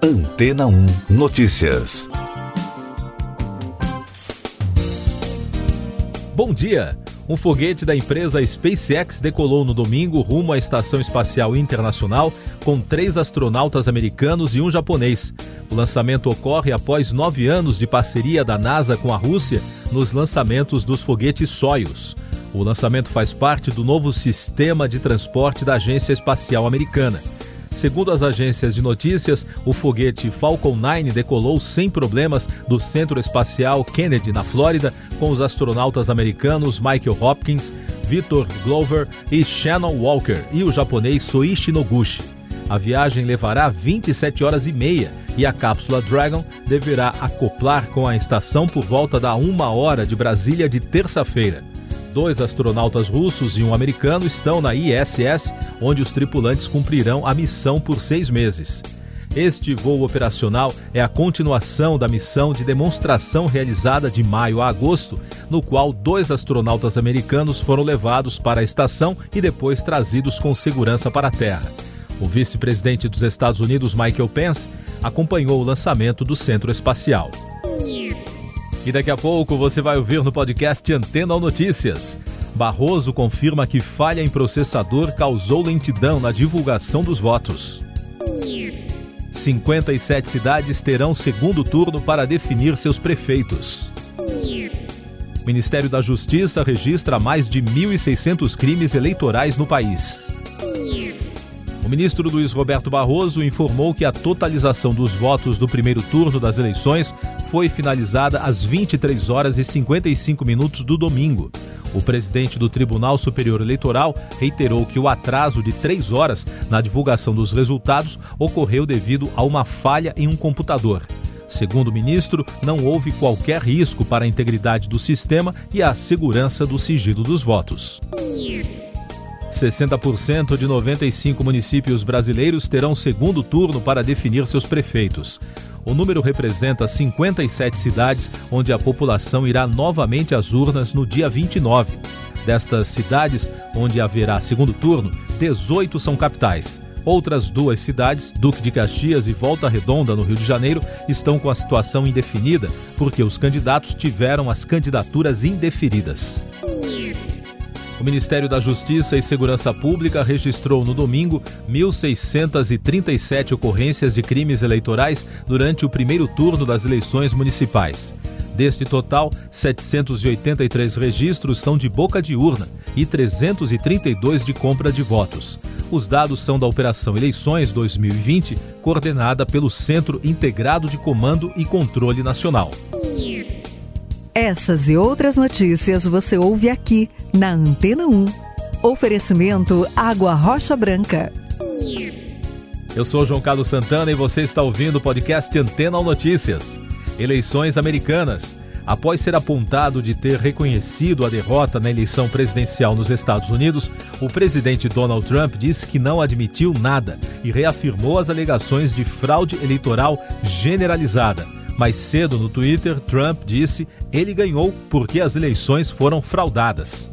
Antena 1 Notícias. Bom dia! Um foguete da empresa SpaceX decolou no domingo rumo à Estação Espacial Internacional com três astronautas americanos e um japonês. O lançamento ocorre após nove anos de parceria da NASA com a Rússia nos lançamentos dos foguetes Soyuz. O lançamento faz parte do novo sistema de transporte da Agência Espacial Americana. Segundo as agências de notícias, o foguete Falcon 9 decolou sem problemas do Centro Espacial Kennedy, na Flórida, com os astronautas americanos Michael Hopkins, Victor Glover e Shannon Walker e o japonês Soichi Noguchi. A viagem levará 27 horas e meia e a cápsula Dragon deverá acoplar com a estação por volta da uma hora de Brasília de terça-feira. Dois astronautas russos e um americano estão na ISS, onde os tripulantes cumprirão a missão por seis meses. Este voo operacional é a continuação da missão de demonstração realizada de maio a agosto, no qual dois astronautas americanos foram levados para a estação e depois trazidos com segurança para a Terra. O vice-presidente dos Estados Unidos, Michael Pence, acompanhou o lançamento do centro espacial. E daqui a pouco você vai ouvir no podcast Antena ou Notícias. Barroso confirma que falha em processador causou lentidão na divulgação dos votos. 57 cidades terão segundo turno para definir seus prefeitos. O Ministério da Justiça registra mais de 1.600 crimes eleitorais no país. O ministro Luiz Roberto Barroso informou que a totalização dos votos do primeiro turno das eleições foi finalizada às 23 horas e 55 minutos do domingo. O presidente do Tribunal Superior Eleitoral reiterou que o atraso de três horas na divulgação dos resultados ocorreu devido a uma falha em um computador. Segundo o ministro, não houve qualquer risco para a integridade do sistema e a segurança do sigilo dos votos. 60% de 95 municípios brasileiros terão segundo turno para definir seus prefeitos. O número representa 57 cidades onde a população irá novamente às urnas no dia 29. Destas cidades, onde haverá segundo turno, 18 são capitais. Outras duas cidades, Duque de Caxias e Volta Redonda, no Rio de Janeiro, estão com a situação indefinida porque os candidatos tiveram as candidaturas indeferidas. O Ministério da Justiça e Segurança Pública registrou no domingo 1.637 ocorrências de crimes eleitorais durante o primeiro turno das eleições municipais. Deste total, 783 registros são de boca de urna e 332 de compra de votos. Os dados são da Operação Eleições 2020, coordenada pelo Centro Integrado de Comando e Controle Nacional. Essas e outras notícias você ouve aqui na Antena 1. Oferecimento Água Rocha Branca. Eu sou João Carlos Santana e você está ouvindo o podcast Antena Notícias. Eleições americanas. Após ser apontado de ter reconhecido a derrota na eleição presidencial nos Estados Unidos, o presidente Donald Trump disse que não admitiu nada e reafirmou as alegações de fraude eleitoral generalizada mais cedo no Twitter, Trump disse ele ganhou porque as eleições foram fraudadas.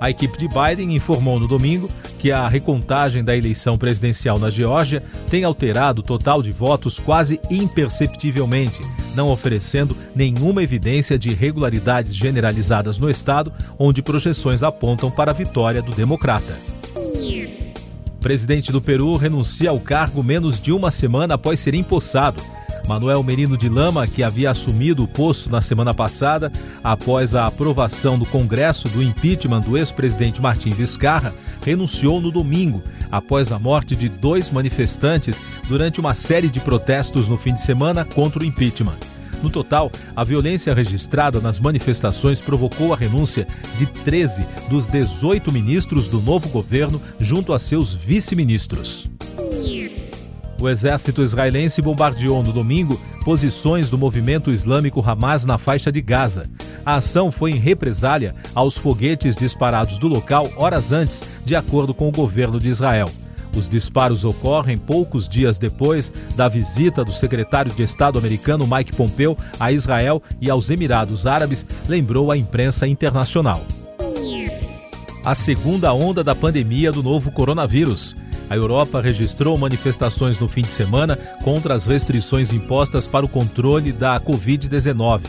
A equipe de Biden informou no domingo que a recontagem da eleição presidencial na Geórgia tem alterado o total de votos quase imperceptivelmente, não oferecendo nenhuma evidência de irregularidades generalizadas no estado, onde projeções apontam para a vitória do democrata. O presidente do Peru renuncia ao cargo menos de uma semana após ser empossado. Manuel Merino de Lama, que havia assumido o posto na semana passada, após a aprovação do Congresso do impeachment do ex-presidente Martim Vizcarra, renunciou no domingo, após a morte de dois manifestantes durante uma série de protestos no fim de semana contra o impeachment. No total, a violência registrada nas manifestações provocou a renúncia de 13 dos 18 ministros do novo governo, junto a seus vice-ministros. O exército israelense bombardeou no domingo posições do movimento islâmico Hamas na faixa de Gaza. A ação foi em represália aos foguetes disparados do local horas antes, de acordo com o governo de Israel. Os disparos ocorrem poucos dias depois da visita do secretário de Estado americano Mike Pompeo a Israel e aos Emirados Árabes, lembrou a imprensa internacional. A segunda onda da pandemia do novo coronavírus. A Europa registrou manifestações no fim de semana contra as restrições impostas para o controle da Covid-19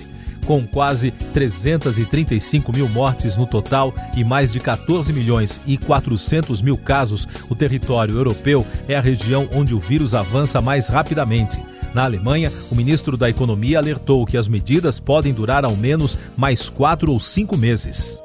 com quase 335 mil mortes no total e mais de 14 milhões e 400 mil casos, o território europeu é a região onde o vírus avança mais rapidamente. Na Alemanha, o ministro da Economia alertou que as medidas podem durar ao menos mais quatro ou cinco meses.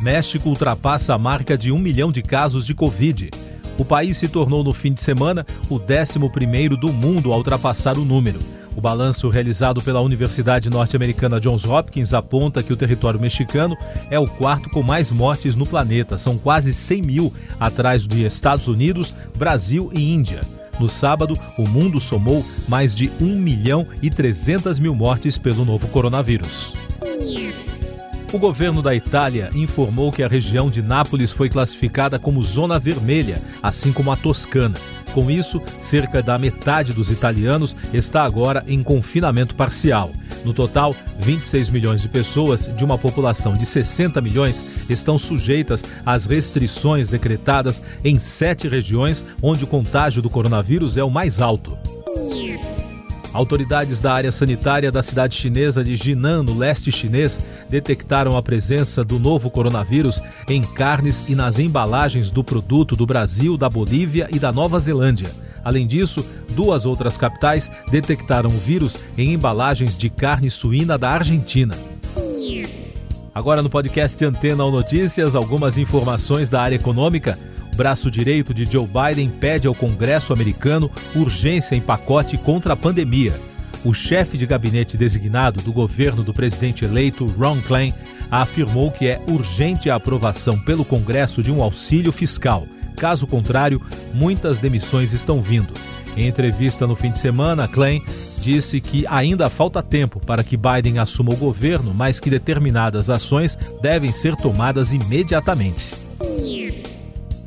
México ultrapassa a marca de um milhão de casos de Covid. O país se tornou no fim de semana o 11 primeiro do mundo a ultrapassar o número. O balanço realizado pela Universidade Norte-Americana Johns Hopkins aponta que o território mexicano é o quarto com mais mortes no planeta. São quase 100 mil, atrás de Estados Unidos, Brasil e Índia. No sábado, o mundo somou mais de 1 milhão e 300 mil mortes pelo novo coronavírus. O governo da Itália informou que a região de Nápoles foi classificada como zona vermelha, assim como a Toscana. Com isso, cerca da metade dos italianos está agora em confinamento parcial. No total, 26 milhões de pessoas, de uma população de 60 milhões, estão sujeitas às restrições decretadas em sete regiões onde o contágio do coronavírus é o mais alto. Autoridades da área sanitária da cidade chinesa de Jinan, no leste chinês, detectaram a presença do novo coronavírus em carnes e nas embalagens do produto do Brasil, da Bolívia e da Nova Zelândia. Além disso, duas outras capitais detectaram o vírus em embalagens de carne suína da Argentina. Agora no podcast Antena ou Notícias, algumas informações da área econômica braço direito de Joe Biden pede ao Congresso americano urgência em pacote contra a pandemia. O chefe de gabinete designado do governo do presidente eleito, Ron Klain, afirmou que é urgente a aprovação pelo Congresso de um auxílio fiscal. Caso contrário, muitas demissões estão vindo. Em entrevista no fim de semana, Klein disse que ainda falta tempo para que Biden assuma o governo, mas que determinadas ações devem ser tomadas imediatamente.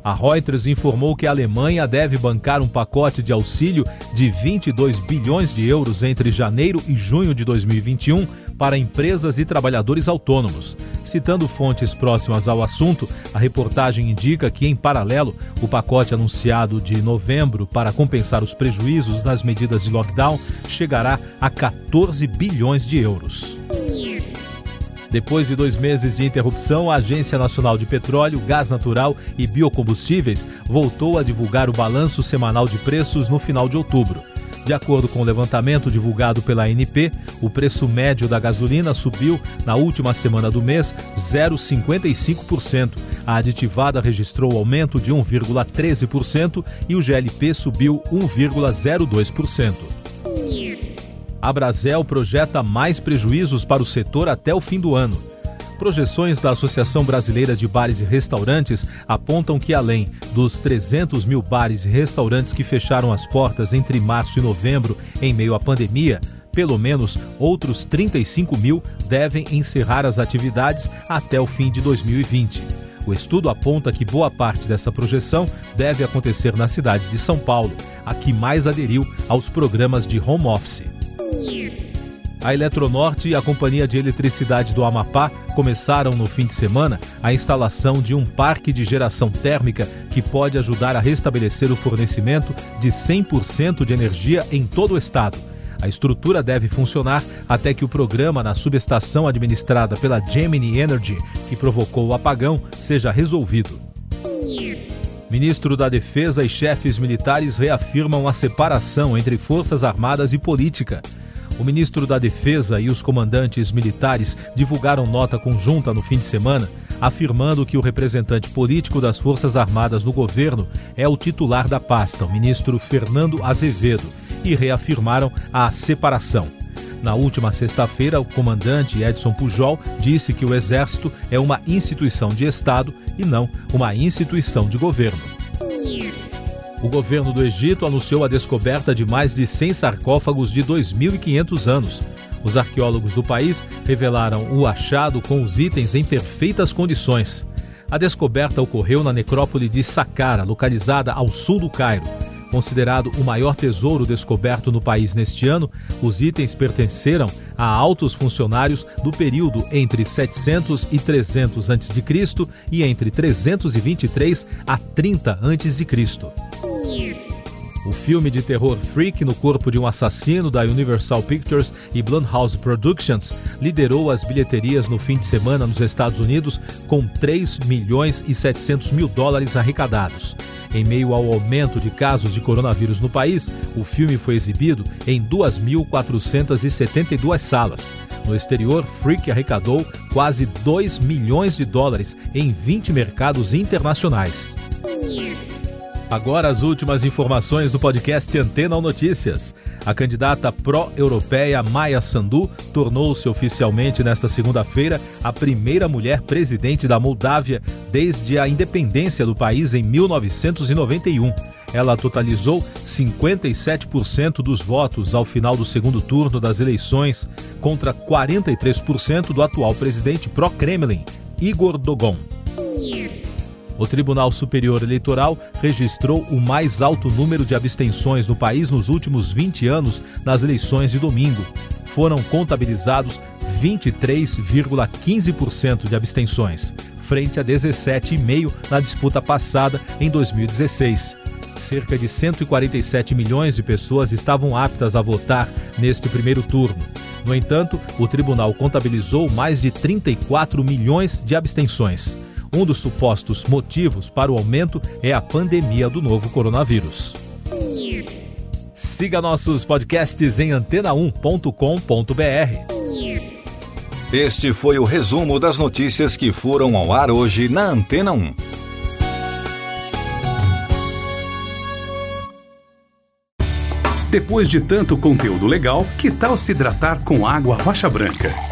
A Reuters informou que a Alemanha deve bancar um pacote de auxílio de 22 bilhões de euros entre janeiro e junho de 2021 para empresas e trabalhadores autônomos. Citando fontes próximas ao assunto, a reportagem indica que, em paralelo, o pacote anunciado de novembro para compensar os prejuízos das medidas de lockdown chegará a 14 bilhões de euros. Depois de dois meses de interrupção, a Agência Nacional de Petróleo, Gás Natural e Biocombustíveis voltou a divulgar o balanço semanal de preços no final de outubro. De acordo com o levantamento divulgado pela ANP, o preço médio da gasolina subiu na última semana do mês 0,55%. A aditivada registrou aumento de 1,13% e o GLP subiu 1,02%. A Brasel projeta mais prejuízos para o setor até o fim do ano. Projeções da Associação Brasileira de Bares e Restaurantes apontam que, além dos 300 mil bares e restaurantes que fecharam as portas entre março e novembro em meio à pandemia, pelo menos outros 35 mil devem encerrar as atividades até o fim de 2020. O estudo aponta que boa parte dessa projeção deve acontecer na cidade de São Paulo, a que mais aderiu aos programas de home office. A Eletronorte e a Companhia de Eletricidade do Amapá começaram no fim de semana a instalação de um parque de geração térmica que pode ajudar a restabelecer o fornecimento de 100% de energia em todo o estado. A estrutura deve funcionar até que o programa na subestação administrada pela Gemini Energy, que provocou o apagão, seja resolvido. Ministro da Defesa e chefes militares reafirmam a separação entre Forças Armadas e política. O ministro da Defesa e os comandantes militares divulgaram nota conjunta no fim de semana, afirmando que o representante político das Forças Armadas no governo é o titular da pasta, o ministro Fernando Azevedo, e reafirmaram a separação. Na última sexta-feira, o comandante Edson Pujol disse que o Exército é uma instituição de Estado e não uma instituição de governo. O governo do Egito anunciou a descoberta de mais de 100 sarcófagos de 2.500 anos. Os arqueólogos do país revelaram o achado com os itens em perfeitas condições. A descoberta ocorreu na necrópole de Saqqara, localizada ao sul do Cairo. Considerado o maior tesouro descoberto no país neste ano, os itens pertenceram a altos funcionários do período entre 700 e 300 a.C. e entre 323 a 30 a.C. O filme de terror Freak no corpo de um assassino da Universal Pictures e Blumhouse Productions liderou as bilheterias no fim de semana nos Estados Unidos com 3 milhões e 700 mil dólares arrecadados. Em meio ao aumento de casos de coronavírus no país, o filme foi exibido em 2.472 salas. No exterior, Freak arrecadou quase 2 milhões de dólares em 20 mercados internacionais. Agora as últimas informações do podcast Antena Notícias. A candidata pró-europeia Maia Sandu tornou-se oficialmente nesta segunda-feira a primeira mulher presidente da Moldávia desde a independência do país em 1991. Ela totalizou 57% dos votos ao final do segundo turno das eleições, contra 43% do atual presidente pró-Kremlin, Igor Dogon. O Tribunal Superior Eleitoral registrou o mais alto número de abstenções no país nos últimos 20 anos nas eleições de domingo. Foram contabilizados 23,15% de abstenções, frente a 17,5% na disputa passada em 2016. Cerca de 147 milhões de pessoas estavam aptas a votar neste primeiro turno. No entanto, o tribunal contabilizou mais de 34 milhões de abstenções. Um dos supostos motivos para o aumento é a pandemia do novo coronavírus. Siga nossos podcasts em antena1.com.br. Este foi o resumo das notícias que foram ao ar hoje na Antena 1. Depois de tanto conteúdo legal, que tal se hidratar com água rocha branca?